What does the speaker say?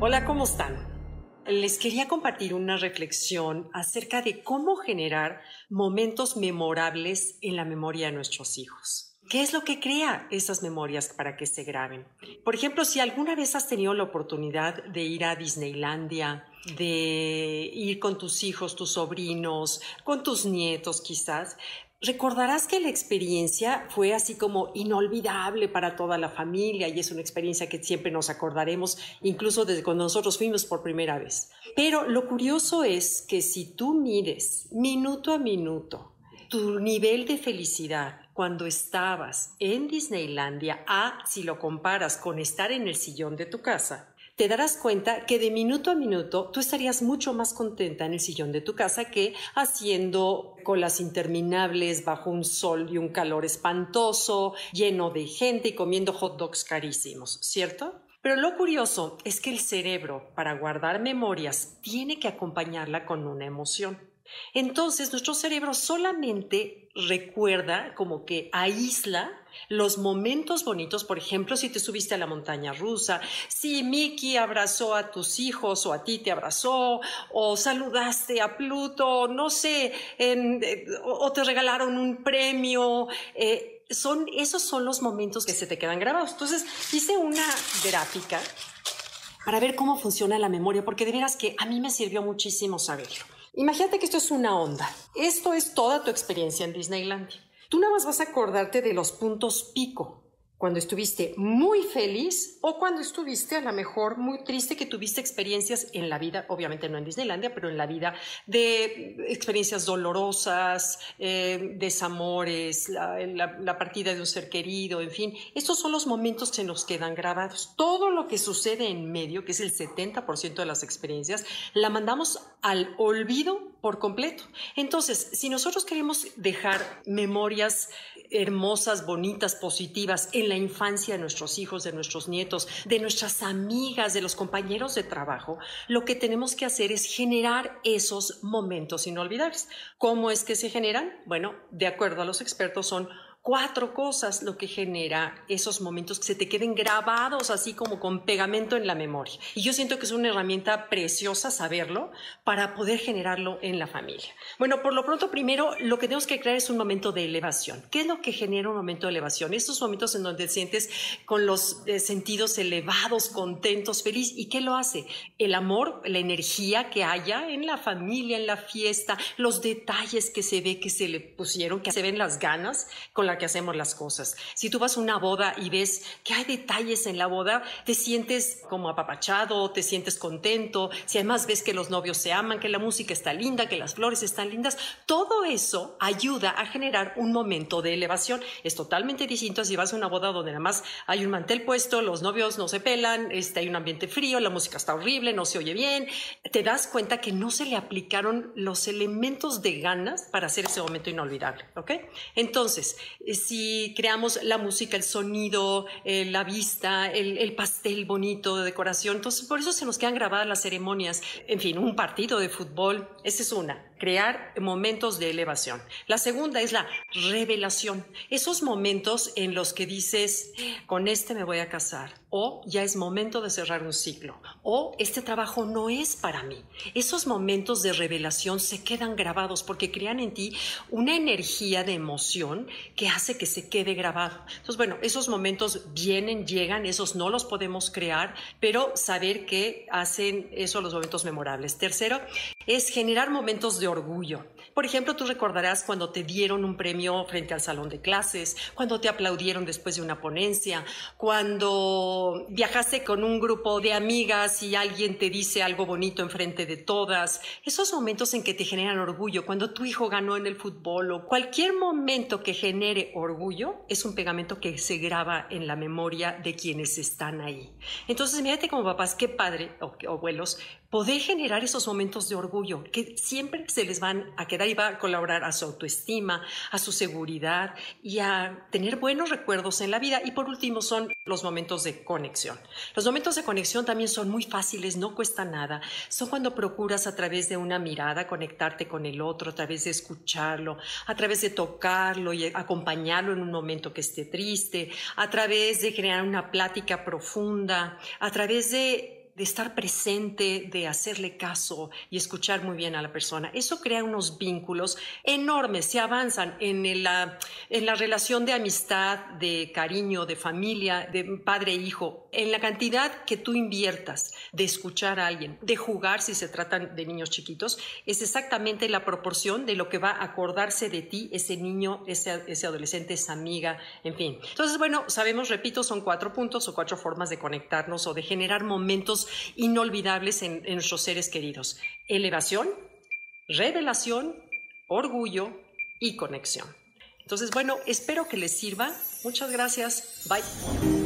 Hola, ¿cómo están? Les quería compartir una reflexión acerca de cómo generar momentos memorables en la memoria de nuestros hijos. ¿Qué es lo que crea esas memorias para que se graben? Por ejemplo, si alguna vez has tenido la oportunidad de ir a Disneylandia, de ir con tus hijos, tus sobrinos, con tus nietos quizás, Recordarás que la experiencia fue así como inolvidable para toda la familia y es una experiencia que siempre nos acordaremos, incluso desde cuando nosotros fuimos por primera vez. Pero lo curioso es que si tú mires minuto a minuto tu nivel de felicidad cuando estabas en Disneylandia a si lo comparas con estar en el sillón de tu casa, te darás cuenta que de minuto a minuto tú estarías mucho más contenta en el sillón de tu casa que haciendo colas interminables bajo un sol y un calor espantoso, lleno de gente y comiendo hot dogs carísimos, ¿cierto? Pero lo curioso es que el cerebro, para guardar memorias, tiene que acompañarla con una emoción. Entonces, nuestro cerebro solamente recuerda, como que aísla los momentos bonitos, por ejemplo, si te subiste a la montaña rusa, si Mickey abrazó a tus hijos o a ti te abrazó, o saludaste a Pluto, no sé, eh, o te regalaron un premio. Eh, son, esos son los momentos que se te quedan grabados. Entonces, hice una gráfica para ver cómo funciona la memoria, porque de veras que a mí me sirvió muchísimo saberlo. Imagínate que esto es una onda. Esto es toda tu experiencia en Disneyland. Tú nada más vas a acordarte de los puntos pico, cuando estuviste muy feliz o cuando estuviste a lo mejor muy triste que tuviste experiencias en la vida, obviamente no en Disneylandia, pero en la vida de experiencias dolorosas, eh, desamores, la, la, partida de un ser querido, en fin, estos son los momentos que nos quedan grabados. Todo lo que sucede en medio, que es el 70% de las experiencias, la mandamos al olvido por completo. Entonces, si nosotros queremos dejar memorias hermosas, bonitas, positivas en la infancia de nuestros hijos, de nuestros nietos, de nuestras amigas, de los compañeros de trabajo, lo que tenemos que hacer es generar esos momentos inolvidables. ¿Cómo es que se generan? Bueno, de acuerdo a los expertos son cuatro cosas lo que genera esos momentos que se te queden grabados así como con pegamento en la memoria. Y yo siento que es una herramienta preciosa saberlo para poder generarlo en la familia. Bueno, por lo pronto, primero lo que tenemos que crear es un momento de elevación. ¿Qué es lo que genera un momento de elevación? Estos momentos en donde te sientes con los eh, sentidos elevados, contentos, feliz. ¿Y qué lo hace? El amor, la energía que haya en la familia, en la fiesta, los detalles que se ve que se le pusieron, que se ven las ganas con la que hacemos las cosas. Si tú vas a una boda y ves que hay detalles en la boda, te sientes como apapachado, te sientes contento, si además ves que los novios se aman, que la música está linda, que las flores están lindas, todo eso ayuda a generar un momento de elevación. Es totalmente distinto si vas a una boda donde nada más hay un mantel puesto, los novios no se pelan, este, hay un ambiente frío, la música está horrible, no se oye bien, te das cuenta que no se le aplicaron los elementos de ganas para hacer ese momento inolvidable, ¿ok? Entonces, si creamos la música, el sonido, eh, la vista, el, pastel bonito de decoración. Entonces, por eso se nos quedan grabadas las ceremonias. En fin, un partido de fútbol, esa es una crear momentos de elevación. La segunda es la revelación. Esos momentos en los que dices, con este me voy a casar, o ya es momento de cerrar un ciclo, o este trabajo no es para mí. Esos momentos de revelación se quedan grabados porque crean en ti una energía de emoción que hace que se quede grabado. Entonces, bueno, esos momentos vienen, llegan, esos no los podemos crear, pero saber que hacen eso los momentos memorables. Tercero, es generar momentos de orgullo. Por ejemplo, tú recordarás cuando te dieron un premio frente al salón de clases, cuando te aplaudieron después de una ponencia, cuando viajaste con un grupo de amigas y alguien te dice algo bonito enfrente de todas. Esos momentos en que te generan orgullo, cuando tu hijo ganó en el fútbol o cualquier momento que genere orgullo, es un pegamento que se graba en la memoria de quienes están ahí. Entonces, mírate como papás, qué padre, o abuelos, poder generar esos momentos de orgullo que siempre se les van a quedar y va a colaborar a su autoestima, a su seguridad y a tener buenos recuerdos en la vida. Y por último son los momentos de conexión. Los momentos de conexión también son muy fáciles, no cuesta nada. Son cuando procuras a través de una mirada conectarte con el otro, a través de escucharlo, a través de tocarlo y acompañarlo en un momento que esté triste, a través de crear una plática profunda, a través de de estar presente, de hacerle caso y escuchar muy bien a la persona. Eso crea unos vínculos enormes, se avanzan en la, en la relación de amistad, de cariño, de familia, de padre-hijo, e en la cantidad que tú inviertas de escuchar a alguien, de jugar si se tratan de niños chiquitos, es exactamente la proporción de lo que va a acordarse de ti ese niño, ese, ese adolescente, esa amiga, en fin. Entonces, bueno, sabemos, repito, son cuatro puntos o cuatro formas de conectarnos o de generar inolvidables en, en nuestros seres queridos. Elevación, revelación, orgullo y conexión. Entonces, bueno, espero que les sirva. Muchas gracias. Bye.